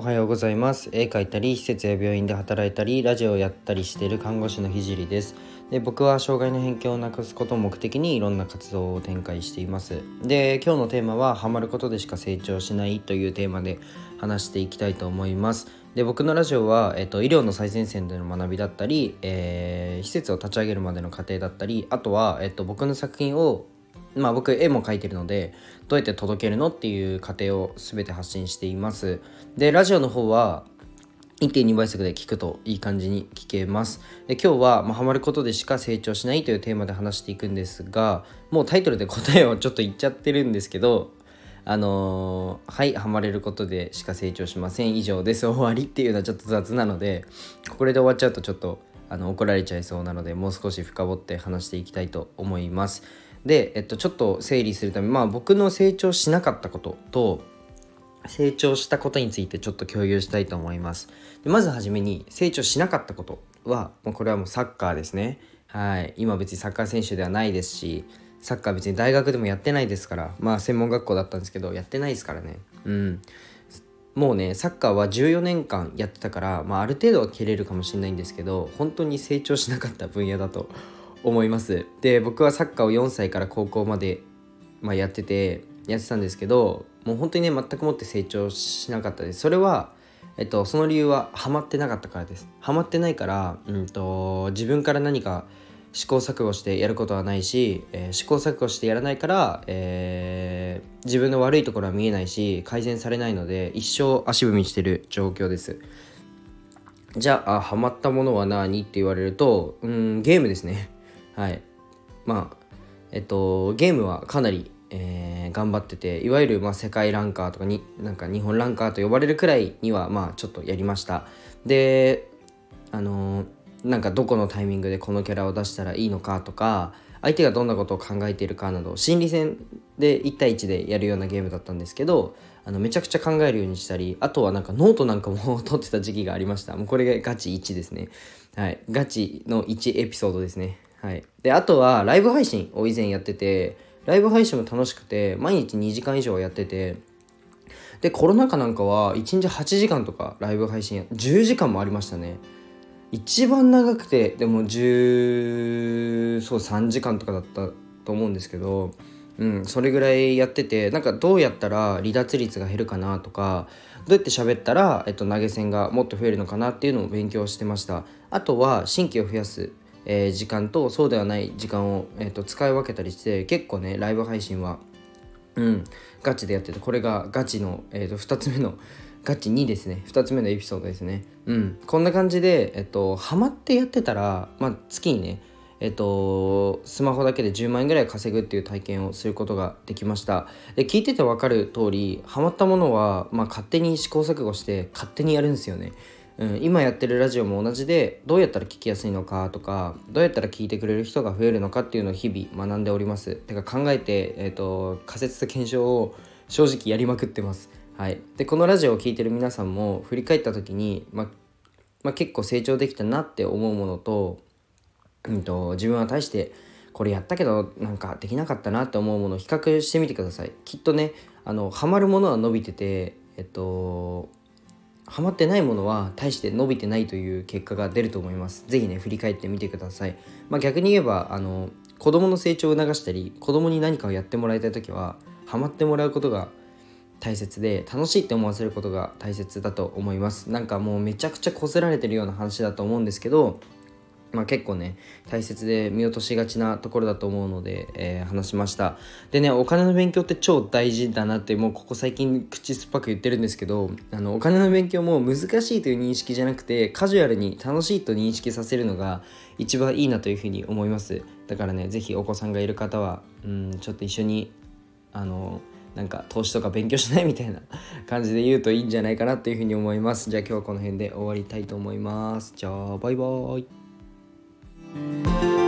おはようございます。絵描いたり施設や病院で働いたりラジオをやったりしている看護師のひじりです。で僕は障害の偏見をなくすことを目的にいろんな活動を展開しています。で今日のテーマはハマることでしか成長しないというテーマで話していきたいと思います。で僕のラジオは、えっと、医療の最前線での学びだったり、えー、施設を立ち上げるまでの過程だったりあとは、えっと、僕の作品をまあ僕絵も描いてるのでどうやって届けるのっていう過程を全て発信しています。でラジオの方は1.2倍速で聞くといい感じに聞けます。で今日は、まあ、ハマることでしか成長しないというテーマで話していくんですがもうタイトルで答えをちょっと言っちゃってるんですけどあのー、はいハマれることでしか成長しません。以上です。終わりっていうのはちょっと雑なのでこれで終わっちゃうとちょっとあの怒られちゃいそうなのでもう少し深掘って話していきたいと思います。で、えっと、ちょっと整理するためまあ僕の成長しなかったことと成長したことについてちょっと共有したいと思います。でまずはじめに成長しなかったことはもうこれはもうサッカーですね。はい。今別にサッカー選手ではないですしサッカー別に大学でもやってないですからまあ専門学校だったんですけどやってないですからね。うん。もうねサッカーは14年間やってたから、まあ、ある程度は蹴れるかもしれないんですけど本当に成長しなかった分野だと思います。で僕はサッカーを4歳から高校まで、まあ、やっててやってたんですけどもう本当にね全くもって成長しなかったです。それはえっとその理由はハマってなかったからです。ハマってないから、うんと、自分から何か試行錯誤してやることはないし、えー、試行錯誤してやらないから、えー、自分の悪いところは見えないし改善されないので一生足踏みしてる状況です。じゃあハマったものは何？って言われるとうんゲームですね。はい。まあえっとゲームはかなり、えー、頑張ってていわゆる、まあ、世界ランカーとかになんか日本ランカーと呼ばれるくらいにはまあちょっとやりました。であのー、なんかどこのタイミングでこのキャラを出したらいいのかとか相手がどんなことを考えているかなど心理戦で1対1でやるようなゲームだったんですけどあのめちゃくちゃ考えるようにしたりあとはなんかノートなんかも 取ってた時期がありました。もうこれがガチ1ですね。はい。ガチの1エピソードですね。はい。で、あとはライブ配信を以前やってて、ライブ配信も楽しくて、毎日2時間以上やってて、で、コロナ禍なんかは1日8時間とかライブ配信、10時間もありましたね。一番長くて、でも10、そう3時間とかだったと思うんですけど、うん、それぐらいやっててなんかどうやったら離脱率が減るかなとかどうやって喋ったら、えっと、投げ銭がもっと増えるのかなっていうのを勉強してましたあとは新規を増やすえー、時間とそうではない時間を、えーと、使い分けたりして結構ねライブ配信はうんガチでやっててこれがガチの、えーと、2つ目のガチ2ですね。2つ目のエピソードですね。うん。こんな感じでえ、ー、とハマってやってたらまあ月にねえっと、スマホだけで10万円ぐらい稼ぐっていう体験をすることができました。で聞いてて分かる通りハマったものは、まあ、勝手に試行錯誤して勝手にやるんですよね。うん、今やってるラジオも同じでどうやったら聞きやすいのかとかどうやったら聞いてくれる人が増えるのかっていうのを日々学んでおります。てか考えて、えーと、仮説と検証を正直やりまくってます。はい。でこのラジオを聴いてる皆さんも振り返った時に、まま、結構成長できたなって思うものと,、うんと、自分は大してこれやったけどなんかできなかったなって思うものを比較してみてください。きっとねあのハマるものは伸びててえっとハマってないものは大して伸びてないという結果が出ると思います。是非ね、振り返ってみてください。まあ、逆に言えば、あの、子供の成長を促したり、子供に何かをやってもらいたい時は、ハマってもらうことが大切で、楽しいって思わせることが大切だと思います。なんかもうめちゃくちゃこすられてるような話だと思うんですけど、まあ、結構ね大切で見落としがちなところだと思うので、えー、話しました。でねお金の勉強って超大事だなってもうここ最近口酸っぱく言ってるんですけどあのお金の勉強も難しいという認識じゃなくてカジュアルに楽しいと認識させるのが一番いいなというふうに思います。だからね是非お子さんがいる方はうんちょっと一緒にあのなんか投資とか勉強しないみたいな感じで言うといいんじゃないかなというふうに思います。じゃあ今日はこの辺で終わりたいと思います。じゃあバイバーイ。Thank you.